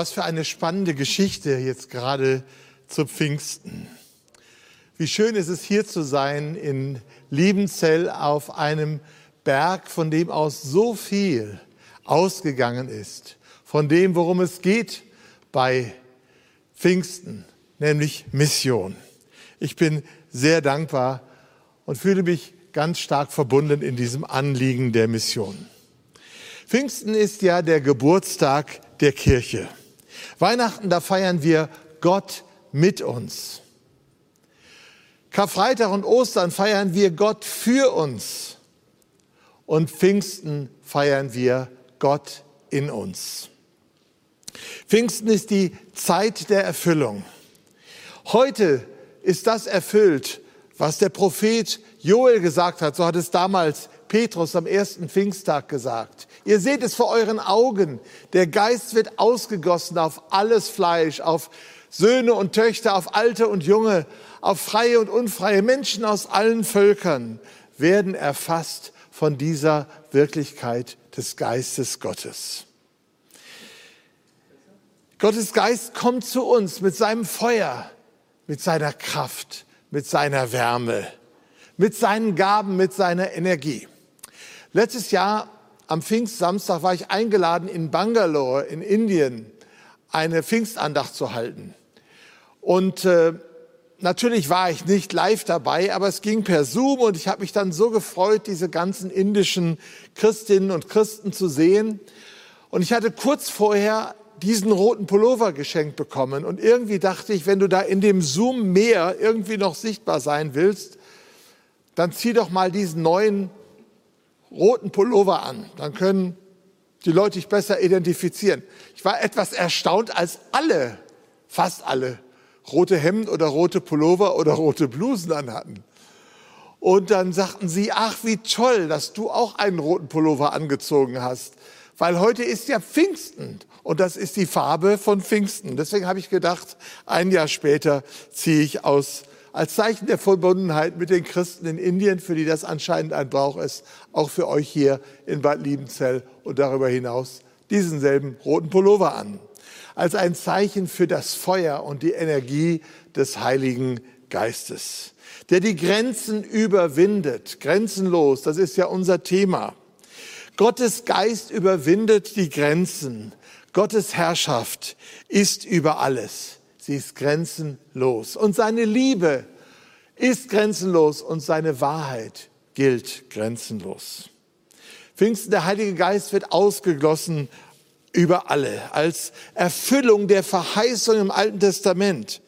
Was für eine spannende Geschichte jetzt gerade zu Pfingsten. Wie schön ist es hier zu sein in Liebenzell auf einem Berg, von dem aus so viel ausgegangen ist, von dem, worum es geht bei Pfingsten, nämlich Mission. Ich bin sehr dankbar und fühle mich ganz stark verbunden in diesem Anliegen der Mission. Pfingsten ist ja der Geburtstag der Kirche. Weihnachten, da feiern wir Gott mit uns. Karfreitag und Ostern feiern wir Gott für uns. Und Pfingsten feiern wir Gott in uns. Pfingsten ist die Zeit der Erfüllung. Heute ist das erfüllt, was der Prophet Joel gesagt hat. So hat es damals Petrus am ersten Pfingsttag gesagt. Ihr seht es vor euren Augen. Der Geist wird ausgegossen auf alles Fleisch, auf Söhne und Töchter, auf Alte und Junge, auf freie und unfreie Menschen aus allen Völkern werden erfasst von dieser Wirklichkeit des Geistes Gottes. Gottes Geist kommt zu uns mit seinem Feuer, mit seiner Kraft, mit seiner Wärme, mit seinen Gaben, mit seiner Energie. Letztes Jahr am Pfingstsamstag war ich eingeladen in Bangalore in Indien eine Pfingstandacht zu halten. Und äh, natürlich war ich nicht live dabei, aber es ging per Zoom und ich habe mich dann so gefreut, diese ganzen indischen Christinnen und Christen zu sehen. Und ich hatte kurz vorher diesen roten Pullover geschenkt bekommen und irgendwie dachte ich, wenn du da in dem Zoom mehr irgendwie noch sichtbar sein willst, dann zieh doch mal diesen neuen roten Pullover an. Dann können die Leute dich besser identifizieren. Ich war etwas erstaunt, als alle, fast alle, rote Hemden oder rote Pullover oder rote Blusen anhatten. Und dann sagten sie, ach, wie toll, dass du auch einen roten Pullover angezogen hast. Weil heute ist ja Pfingsten und das ist die Farbe von Pfingsten. Deswegen habe ich gedacht, ein Jahr später ziehe ich aus als Zeichen der Verbundenheit mit den Christen in Indien, für die das anscheinend ein Brauch ist, auch für euch hier in Bad Liebenzell und darüber hinaus diesen selben roten Pullover an. Als ein Zeichen für das Feuer und die Energie des Heiligen Geistes, der die Grenzen überwindet, grenzenlos, das ist ja unser Thema. Gottes Geist überwindet die Grenzen. Gottes Herrschaft ist über alles. Sie ist grenzenlos. Und seine Liebe ist grenzenlos und seine Wahrheit gilt grenzenlos. Pfingsten, der Heilige Geist wird ausgegossen über alle als Erfüllung der Verheißung im Alten Testament.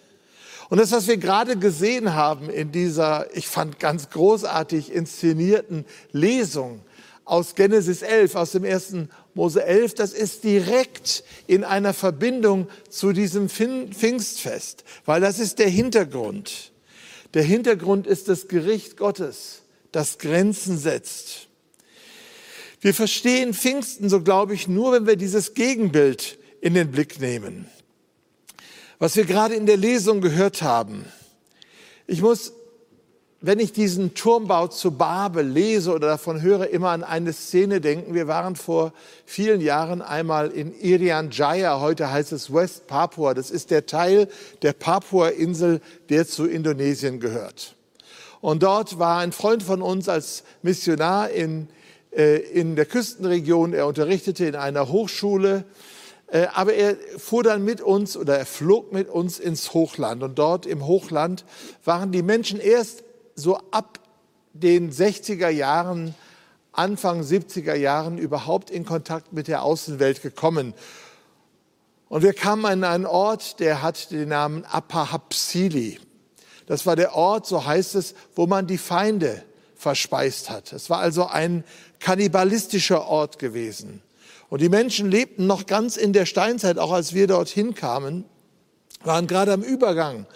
Und das, was wir gerade gesehen haben in dieser, ich fand ganz großartig inszenierten Lesung aus Genesis 11, aus dem ersten Mose 11, das ist direkt in einer Verbindung zu diesem Pfingstfest, weil das ist der Hintergrund. Der Hintergrund ist das Gericht Gottes, das Grenzen setzt. Wir verstehen Pfingsten, so glaube ich, nur, wenn wir dieses Gegenbild in den Blick nehmen. Was wir gerade in der Lesung gehört haben. Ich muss wenn ich diesen Turmbau zu Babel lese oder davon höre, immer an eine Szene denken. Wir waren vor vielen Jahren einmal in Irian Jaya, heute heißt es West Papua. Das ist der Teil der Papua-Insel, der zu Indonesien gehört. Und dort war ein Freund von uns als Missionar in, äh, in der Küstenregion. Er unterrichtete in einer Hochschule. Äh, aber er fuhr dann mit uns oder er flog mit uns ins Hochland. Und dort im Hochland waren die Menschen erst so ab den 60er Jahren, Anfang 70er Jahren überhaupt in Kontakt mit der Außenwelt gekommen. Und wir kamen an einen Ort, der hat den Namen Apahapsili. Das war der Ort, so heißt es, wo man die Feinde verspeist hat. Es war also ein kannibalistischer Ort gewesen. Und die Menschen lebten noch ganz in der Steinzeit, auch als wir dorthin kamen, waren gerade am Übergang.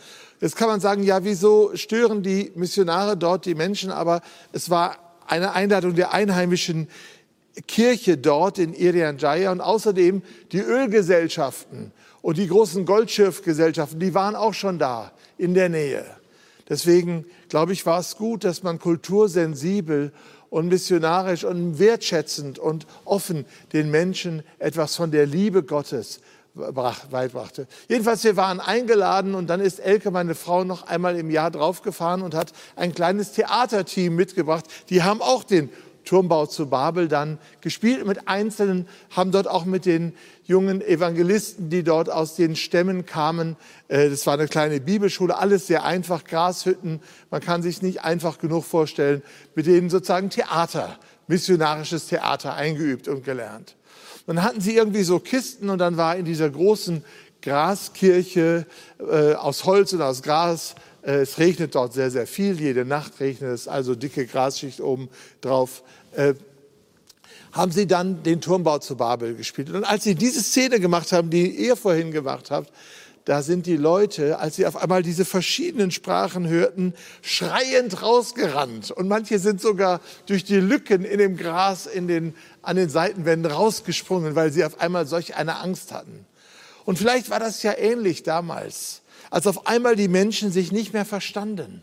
Jetzt kann man sagen, ja, wieso stören die Missionare dort die Menschen? Aber es war eine Einladung der einheimischen Kirche dort in Irian Jaya und außerdem die Ölgesellschaften und die großen Goldschiffgesellschaften, die waren auch schon da in der Nähe. Deswegen glaube ich, war es gut, dass man kultursensibel und missionarisch und wertschätzend und offen den Menschen etwas von der Liebe Gottes beibbrachte. Jedenfalls, wir waren eingeladen und dann ist Elke, meine Frau, noch einmal im Jahr draufgefahren und hat ein kleines Theaterteam mitgebracht. Die haben auch den Turmbau zu Babel dann gespielt mit Einzelnen, haben dort auch mit den jungen Evangelisten, die dort aus den Stämmen kamen. Äh, das war eine kleine Bibelschule, alles sehr einfach, Grashütten. Man kann sich nicht einfach genug vorstellen, mit denen sozusagen Theater, missionarisches Theater eingeübt und gelernt. Dann hatten sie irgendwie so Kisten und dann war in dieser großen Graskirche äh, aus Holz und aus Gras, äh, es regnet dort sehr, sehr viel, jede Nacht regnet es, also dicke Grasschicht oben drauf, äh, haben sie dann den Turmbau zu Babel gespielt. Und als sie diese Szene gemacht haben, die ihr vorhin gemacht habt, da sind die Leute, als sie auf einmal diese verschiedenen Sprachen hörten, schreiend rausgerannt. Und manche sind sogar durch die Lücken in dem Gras in den, an den Seitenwänden rausgesprungen, weil sie auf einmal solch eine Angst hatten. Und vielleicht war das ja ähnlich damals, als auf einmal die Menschen sich nicht mehr verstanden.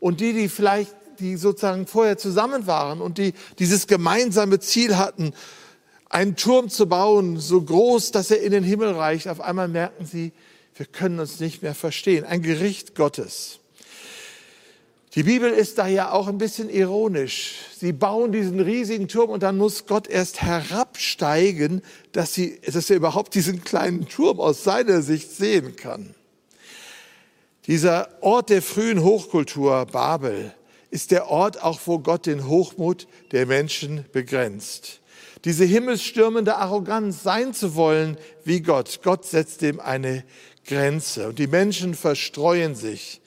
Und die, die vielleicht, die sozusagen vorher zusammen waren und die dieses gemeinsame Ziel hatten, einen Turm zu bauen, so groß, dass er in den Himmel reicht, auf einmal merken sie, wir können uns nicht mehr verstehen. Ein Gericht Gottes. Die Bibel ist da ja auch ein bisschen ironisch. Sie bauen diesen riesigen Turm und dann muss Gott erst herabsteigen, dass, sie, dass er überhaupt diesen kleinen Turm aus seiner Sicht sehen kann. Dieser Ort der frühen Hochkultur, Babel, ist der Ort auch, wo Gott den Hochmut der Menschen begrenzt. Diese himmelsstürmende Arroganz, sein zu wollen wie Gott. Gott setzt dem eine Grenze. Und die Menschen verstreuen sich.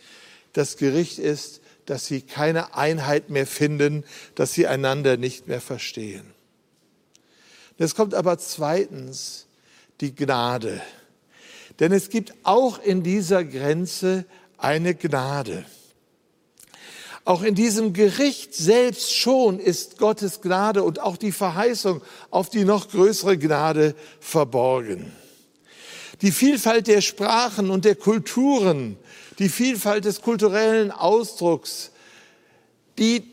Das Gericht ist, dass sie keine Einheit mehr finden, dass sie einander nicht mehr verstehen. Es kommt aber zweitens die Gnade. Denn es gibt auch in dieser Grenze eine Gnade. Auch in diesem Gericht selbst schon ist Gottes Gnade und auch die Verheißung auf die noch größere Gnade verborgen. Die Vielfalt der Sprachen und der Kulturen, die Vielfalt des kulturellen Ausdrucks, die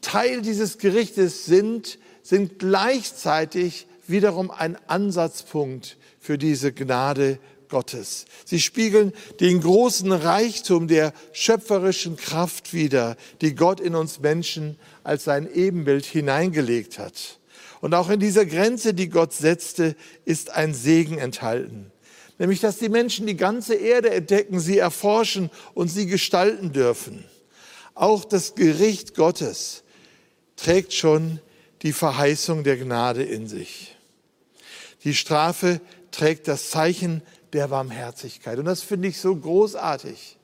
Teil dieses Gerichtes sind, sind gleichzeitig wiederum ein Ansatzpunkt für diese Gnade Gottes. Sie spiegeln den großen Reichtum der schöpferischen Kraft wider, die Gott in uns Menschen als sein Ebenbild hineingelegt hat. Und auch in dieser Grenze, die Gott setzte, ist ein Segen enthalten nämlich dass die Menschen die ganze Erde entdecken, sie erforschen und sie gestalten dürfen. Auch das Gericht Gottes trägt schon die Verheißung der Gnade in sich. Die Strafe trägt das Zeichen der Barmherzigkeit. Und das finde ich so großartig,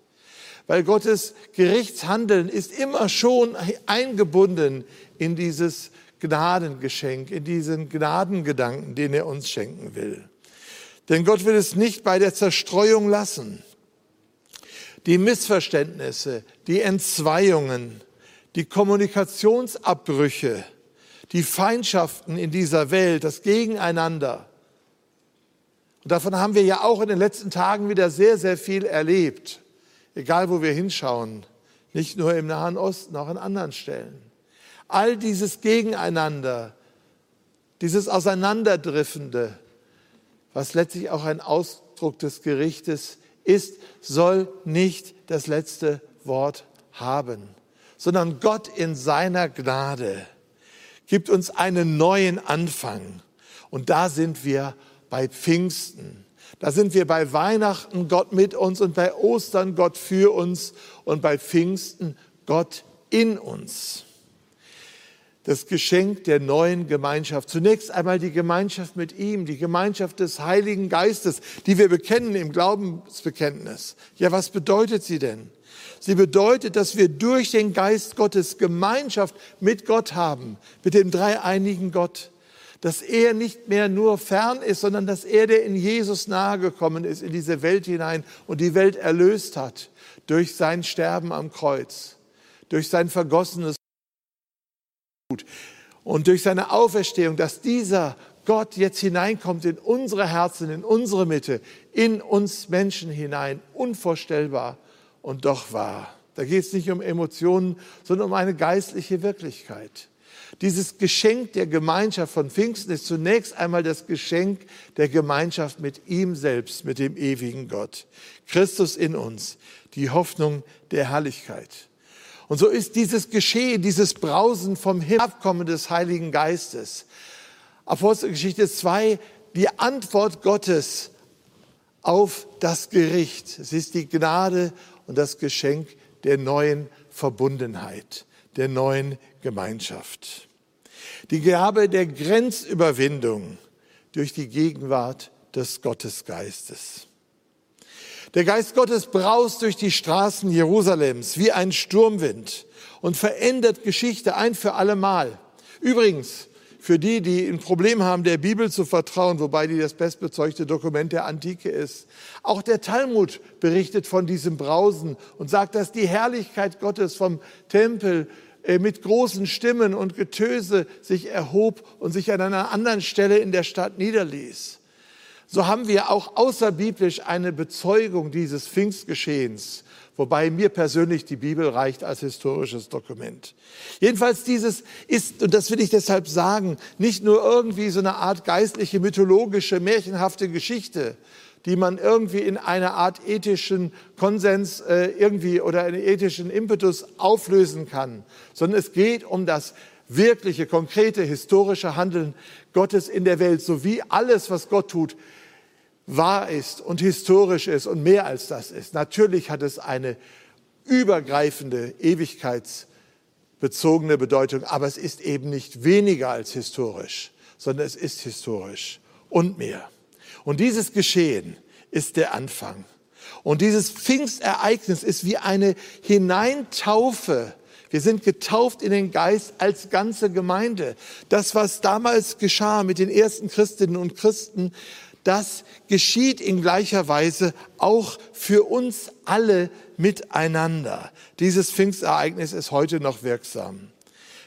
weil Gottes Gerichtshandeln ist immer schon eingebunden in dieses Gnadengeschenk, in diesen Gnadengedanken, den er uns schenken will. Denn Gott will es nicht bei der Zerstreuung lassen. Die Missverständnisse, die Entzweiungen, die Kommunikationsabbrüche, die Feindschaften in dieser Welt, das Gegeneinander. Und davon haben wir ja auch in den letzten Tagen wieder sehr, sehr viel erlebt. Egal, wo wir hinschauen. Nicht nur im Nahen Osten, auch in anderen Stellen. All dieses Gegeneinander, dieses Auseinanderdriffende, was letztlich auch ein Ausdruck des Gerichtes ist, soll nicht das letzte Wort haben, sondern Gott in seiner Gnade gibt uns einen neuen Anfang. Und da sind wir bei Pfingsten. Da sind wir bei Weihnachten Gott mit uns und bei Ostern Gott für uns und bei Pfingsten Gott in uns das Geschenk der neuen Gemeinschaft. Zunächst einmal die Gemeinschaft mit ihm, die Gemeinschaft des Heiligen Geistes, die wir bekennen im Glaubensbekenntnis. Ja, was bedeutet sie denn? Sie bedeutet, dass wir durch den Geist Gottes Gemeinschaft mit Gott haben, mit dem dreieinigen Gott. dass er nicht mehr nur fern ist, sondern dass er, der in Jesus nahegekommen ist, in diese Welt hinein und die Welt erlöst hat durch sein Sterben am Kreuz, durch sein vergossenes und durch seine Auferstehung, dass dieser Gott jetzt hineinkommt in unsere Herzen, in unsere Mitte, in uns Menschen hinein, unvorstellbar und doch wahr. Da geht es nicht um Emotionen, sondern um eine geistliche Wirklichkeit. Dieses Geschenk der Gemeinschaft von Pfingsten ist zunächst einmal das Geschenk der Gemeinschaft mit ihm selbst, mit dem ewigen Gott. Christus in uns, die Hoffnung der Herrlichkeit. Und so ist dieses Geschehen, dieses Brausen vom Himmel, Abkommen des Heiligen Geistes, Apostelgeschichte 2, die Antwort Gottes auf das Gericht. Es ist die Gnade und das Geschenk der neuen Verbundenheit, der neuen Gemeinschaft. Die Gabe der Grenzüberwindung durch die Gegenwart des Gottesgeistes. Der Geist Gottes braust durch die Straßen Jerusalems wie ein Sturmwind und verändert Geschichte ein für allemal. Übrigens, für die, die ein Problem haben, der Bibel zu vertrauen, wobei die das bestbezeugte Dokument der Antike ist. Auch der Talmud berichtet von diesem Brausen und sagt, dass die Herrlichkeit Gottes vom Tempel äh, mit großen Stimmen und Getöse sich erhob und sich an einer anderen Stelle in der Stadt niederließ. So haben wir auch außerbiblisch eine Bezeugung dieses Pfingstgeschehens wobei mir persönlich die Bibel reicht als historisches Dokument. Jedenfalls dieses ist, und das will ich deshalb sagen, nicht nur irgendwie so eine Art geistliche, mythologische, märchenhafte Geschichte, die man irgendwie in einer Art ethischen Konsens äh, irgendwie oder einen ethischen Impetus auflösen kann, sondern es geht um das wirkliche, konkrete, historische Handeln Gottes in der Welt, sowie alles, was Gott tut, wahr ist und historisch ist und mehr als das ist. Natürlich hat es eine übergreifende, ewigkeitsbezogene Bedeutung, aber es ist eben nicht weniger als historisch, sondern es ist historisch und mehr. Und dieses Geschehen ist der Anfang. Und dieses Pfingstereignis ist wie eine Hineintaufe. Wir sind getauft in den Geist als ganze Gemeinde. Das, was damals geschah mit den ersten Christinnen und Christen, das geschieht in gleicher Weise auch für uns alle miteinander. Dieses Pfingstereignis ist heute noch wirksam.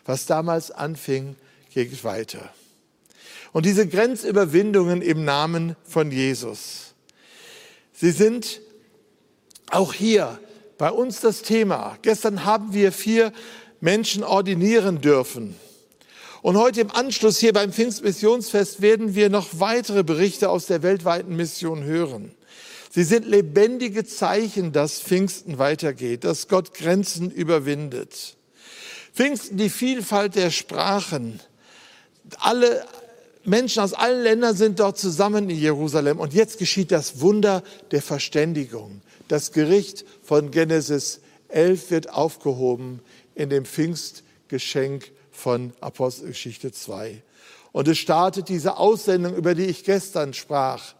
Was damals anfing, geht weiter. Und diese Grenzüberwindungen im Namen von Jesus, sie sind auch hier bei uns das Thema. Gestern haben wir vier Menschen ordinieren dürfen. Und heute im Anschluss hier beim Pfingstmissionsfest werden wir noch weitere Berichte aus der weltweiten Mission hören. Sie sind lebendige Zeichen, dass Pfingsten weitergeht, dass Gott Grenzen überwindet. Pfingsten, die Vielfalt der Sprachen. Alle Menschen aus allen Ländern sind dort zusammen in Jerusalem. Und jetzt geschieht das Wunder der Verständigung. Das Gericht von Genesis 11 wird aufgehoben in dem Pfingstgeschenk von Apostelgeschichte 2. Und es startet diese Aussendung, über die ich gestern sprach.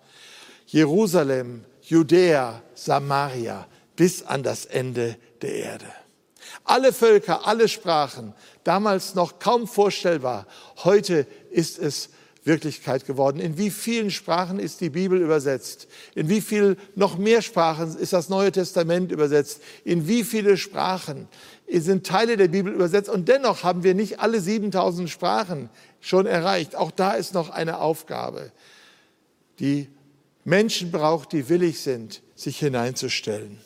Jerusalem, Judäa, Samaria, bis an das Ende der Erde. Alle Völker, alle Sprachen, damals noch kaum vorstellbar. Heute ist es Wirklichkeit geworden. In wie vielen Sprachen ist die Bibel übersetzt? In wie viel noch mehr Sprachen ist das Neue Testament übersetzt? In wie viele Sprachen sind Teile der Bibel übersetzt? Und dennoch haben wir nicht alle 7000 Sprachen schon erreicht. Auch da ist noch eine Aufgabe, die Menschen braucht, die willig sind, sich hineinzustellen.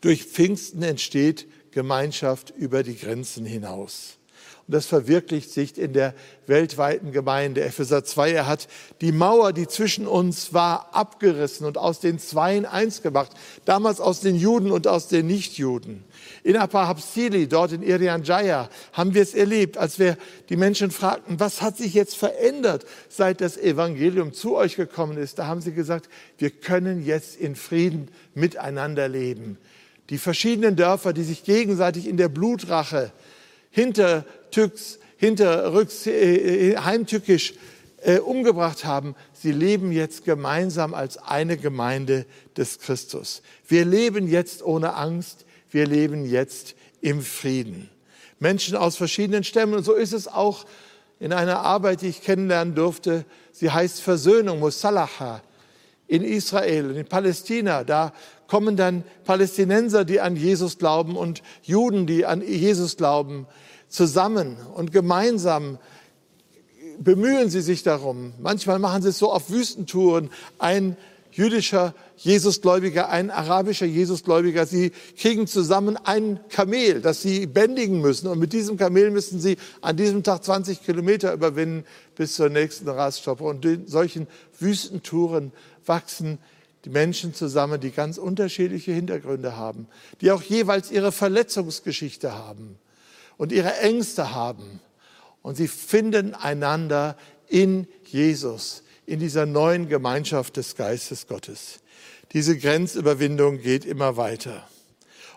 Durch Pfingsten entsteht Gemeinschaft über die Grenzen hinaus. Und das verwirklicht sich in der weltweiten Gemeinde. Epheser 2, er hat die Mauer, die zwischen uns war, abgerissen und aus den Zweien eins gemacht. Damals aus den Juden und aus den Nichtjuden. In Apahapsili, dort in Irian Jaya, haben wir es erlebt, als wir die Menschen fragten, was hat sich jetzt verändert, seit das Evangelium zu euch gekommen ist. Da haben sie gesagt, wir können jetzt in Frieden miteinander leben. Die verschiedenen Dörfer, die sich gegenseitig in der Blutrache hintertücks, hinterrücks, äh, heimtückisch äh, umgebracht haben, sie leben jetzt gemeinsam als eine Gemeinde des Christus. Wir leben jetzt ohne Angst, wir leben jetzt im Frieden. Menschen aus verschiedenen Stämmen und so ist es auch in einer Arbeit, die ich kennenlernen durfte. Sie heißt Versöhnung, Musalaha, in Israel und in Palästina. Da kommen dann Palästinenser, die an Jesus glauben und Juden, die an Jesus glauben, zusammen und gemeinsam bemühen sie sich darum. Manchmal machen sie es so auf Wüstentouren. Ein jüdischer Jesusgläubiger, ein arabischer Jesusgläubiger. Sie kriegen zusammen ein Kamel, das sie bändigen müssen. Und mit diesem Kamel müssen sie an diesem Tag 20 Kilometer überwinden bis zur nächsten Raststoppe. Und in solchen Wüstentouren wachsen die Menschen zusammen, die ganz unterschiedliche Hintergründe haben, die auch jeweils ihre Verletzungsgeschichte haben und ihre Ängste haben. Und sie finden einander in Jesus in dieser neuen Gemeinschaft des Geistes Gottes. Diese Grenzüberwindung geht immer weiter.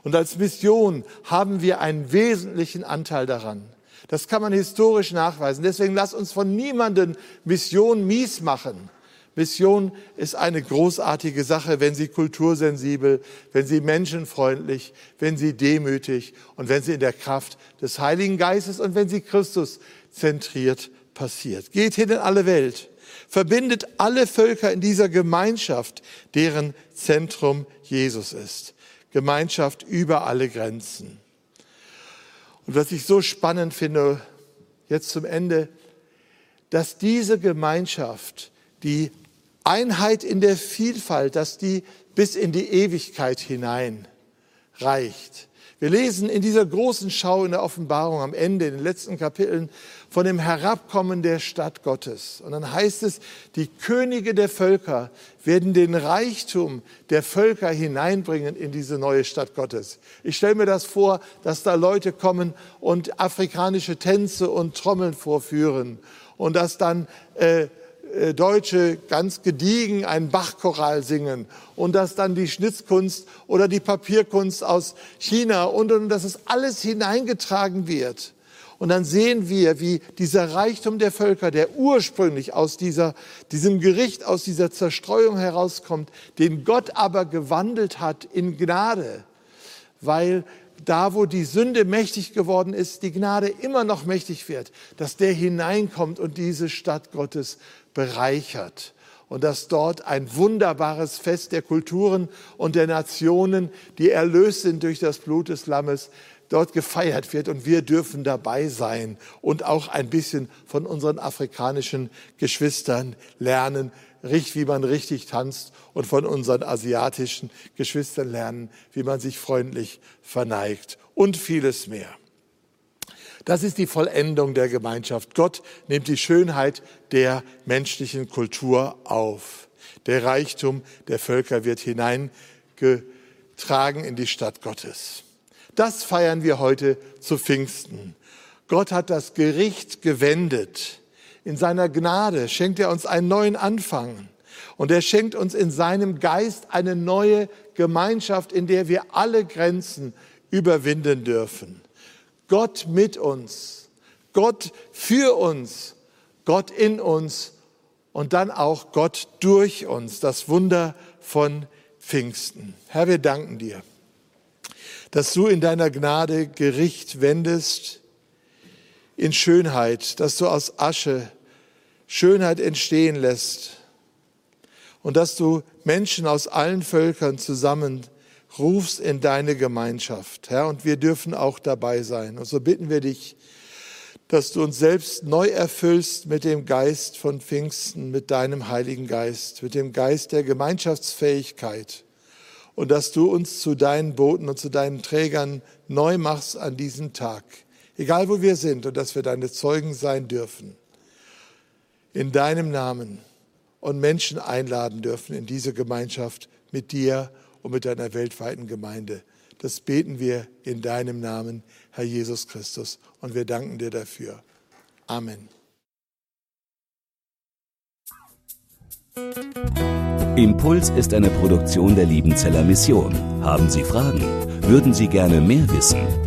Und als Mission haben wir einen wesentlichen Anteil daran. Das kann man historisch nachweisen. Deswegen lass uns von niemandem Mission mies machen. Mission ist eine großartige Sache, wenn sie kultursensibel, wenn sie menschenfreundlich, wenn sie demütig und wenn sie in der Kraft des Heiligen Geistes und wenn sie Christus zentriert passiert. Geht hin in alle Welt verbindet alle Völker in dieser Gemeinschaft, deren Zentrum Jesus ist. Gemeinschaft über alle Grenzen. Und was ich so spannend finde, jetzt zum Ende, dass diese Gemeinschaft, die Einheit in der Vielfalt, dass die bis in die Ewigkeit hinein reicht. Wir lesen in dieser großen Schau in der Offenbarung am Ende, in den letzten Kapiteln, von dem Herabkommen der Stadt Gottes. Und dann heißt es, die Könige der Völker werden den Reichtum der Völker hineinbringen in diese neue Stadt Gottes. Ich stelle mir das vor, dass da Leute kommen und afrikanische Tänze und Trommeln vorführen und dass dann äh, Deutsche ganz gediegen einen Bachchoral singen und dass dann die Schnitzkunst oder die Papierkunst aus China und, und dass es alles hineingetragen wird. Und dann sehen wir, wie dieser Reichtum der Völker, der ursprünglich aus dieser, diesem Gericht, aus dieser Zerstreuung herauskommt, den Gott aber gewandelt hat in Gnade, weil da, wo die Sünde mächtig geworden ist, die Gnade immer noch mächtig wird, dass der hineinkommt und diese Stadt Gottes bereichert. Und dass dort ein wunderbares Fest der Kulturen und der Nationen, die erlöst sind durch das Blut des Lammes, dort gefeiert wird. Und wir dürfen dabei sein und auch ein bisschen von unseren afrikanischen Geschwistern lernen, wie man richtig tanzt und von unseren asiatischen Geschwistern lernen, wie man sich freundlich verneigt und vieles mehr. Das ist die Vollendung der Gemeinschaft. Gott nimmt die Schönheit der menschlichen Kultur auf. Der Reichtum der Völker wird hineingetragen in die Stadt Gottes. Das feiern wir heute zu Pfingsten. Gott hat das Gericht gewendet. In seiner Gnade schenkt er uns einen neuen Anfang. Und er schenkt uns in seinem Geist eine neue Gemeinschaft, in der wir alle Grenzen überwinden dürfen. Gott mit uns, Gott für uns, Gott in uns und dann auch Gott durch uns, das Wunder von Pfingsten. Herr, wir danken dir, dass du in deiner Gnade Gericht wendest in Schönheit, dass du aus Asche Schönheit entstehen lässt und dass du Menschen aus allen Völkern zusammen rufst in deine Gemeinschaft, Herr, und wir dürfen auch dabei sein. Und so bitten wir dich, dass du uns selbst neu erfüllst mit dem Geist von Pfingsten, mit deinem Heiligen Geist, mit dem Geist der Gemeinschaftsfähigkeit und dass du uns zu deinen Boten und zu deinen Trägern neu machst an diesem Tag, egal wo wir sind und dass wir deine Zeugen sein dürfen. In deinem Namen und Menschen einladen dürfen in diese Gemeinschaft mit dir und mit deiner weltweiten Gemeinde. Das beten wir in deinem Namen, Herr Jesus Christus, und wir danken dir dafür. Amen. Impuls ist eine Produktion der Liebenzeller Mission. Haben Sie Fragen? Würden Sie gerne mehr wissen?